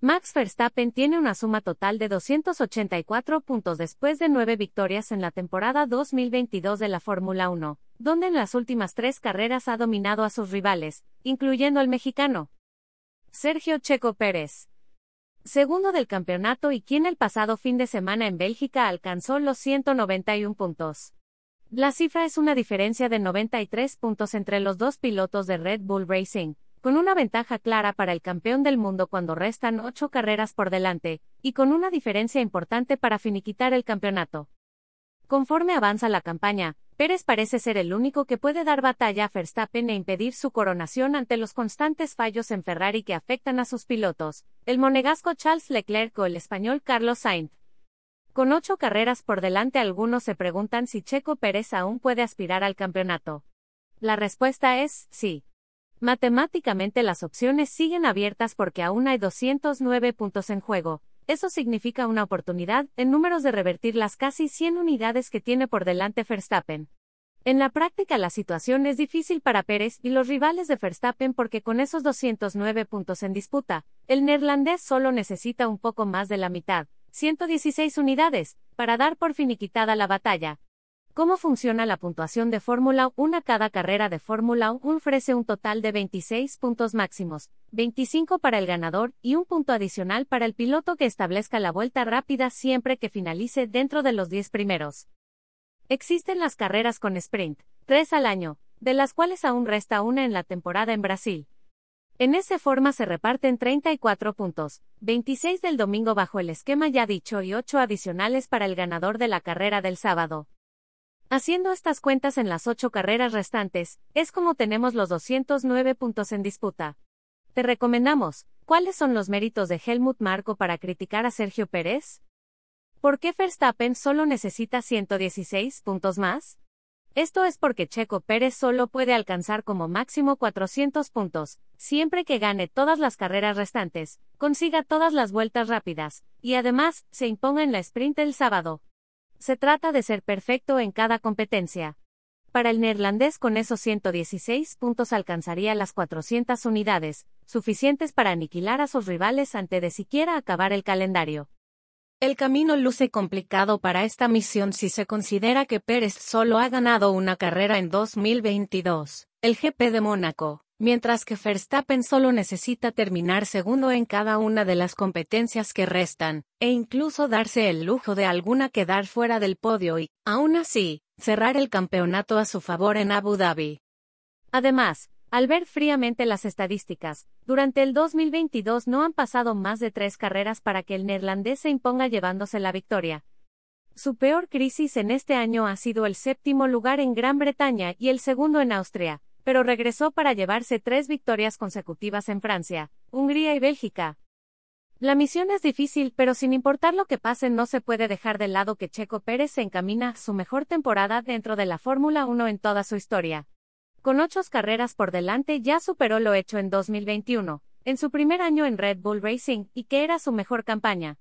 Max Verstappen tiene una suma total de 284 puntos después de nueve victorias en la temporada 2022 de la Fórmula 1, donde en las últimas tres carreras ha dominado a sus rivales, incluyendo al mexicano Sergio Checo Pérez. Segundo del campeonato y quien el pasado fin de semana en Bélgica alcanzó los 191 puntos. La cifra es una diferencia de 93 puntos entre los dos pilotos de Red Bull Racing, con una ventaja clara para el campeón del mundo cuando restan ocho carreras por delante, y con una diferencia importante para finiquitar el campeonato. Conforme avanza la campaña, Pérez parece ser el único que puede dar batalla a Verstappen e impedir su coronación ante los constantes fallos en Ferrari que afectan a sus pilotos, el monegasco Charles Leclerc o el español Carlos Sainz. Con ocho carreras por delante algunos se preguntan si Checo Pérez aún puede aspirar al campeonato. La respuesta es sí. Matemáticamente las opciones siguen abiertas porque aún hay 209 puntos en juego. Eso significa una oportunidad, en números de revertir las casi 100 unidades que tiene por delante Verstappen. En la práctica la situación es difícil para Pérez y los rivales de Verstappen porque con esos 209 puntos en disputa, el neerlandés solo necesita un poco más de la mitad, 116 unidades, para dar por finiquitada la batalla. ¿Cómo funciona la puntuación de Fórmula 1? Cada carrera de Fórmula 1 ofrece un total de 26 puntos máximos, 25 para el ganador y un punto adicional para el piloto que establezca la vuelta rápida siempre que finalice dentro de los 10 primeros. Existen las carreras con sprint, tres al año, de las cuales aún resta una en la temporada en Brasil. En esa forma se reparten 34 puntos, 26 del domingo bajo el esquema ya dicho y 8 adicionales para el ganador de la carrera del sábado. Haciendo estas cuentas en las ocho carreras restantes, es como tenemos los 209 puntos en disputa. Te recomendamos, ¿cuáles son los méritos de Helmut Marko para criticar a Sergio Pérez? ¿Por qué Verstappen solo necesita 116 puntos más? Esto es porque Checo Pérez solo puede alcanzar como máximo 400 puntos, siempre que gane todas las carreras restantes, consiga todas las vueltas rápidas, y además, se imponga en la sprint el sábado, se trata de ser perfecto en cada competencia. Para el neerlandés con esos 116 puntos alcanzaría las 400 unidades, suficientes para aniquilar a sus rivales antes de siquiera acabar el calendario. El camino luce complicado para esta misión si se considera que Pérez solo ha ganado una carrera en 2022, el GP de Mónaco, mientras que Verstappen solo necesita terminar segundo en cada una de las competencias que restan, e incluso darse el lujo de alguna quedar fuera del podio y, aún así, cerrar el campeonato a su favor en Abu Dhabi. Además, al ver fríamente las estadísticas, durante el 2022 no han pasado más de tres carreras para que el neerlandés se imponga llevándose la victoria. Su peor crisis en este año ha sido el séptimo lugar en Gran Bretaña y el segundo en Austria, pero regresó para llevarse tres victorias consecutivas en Francia, Hungría y Bélgica. La misión es difícil, pero sin importar lo que pase no se puede dejar de lado que Checo Pérez se encamina su mejor temporada dentro de la Fórmula 1 en toda su historia. Con ocho carreras por delante ya superó lo hecho en 2021, en su primer año en Red Bull Racing, y que era su mejor campaña.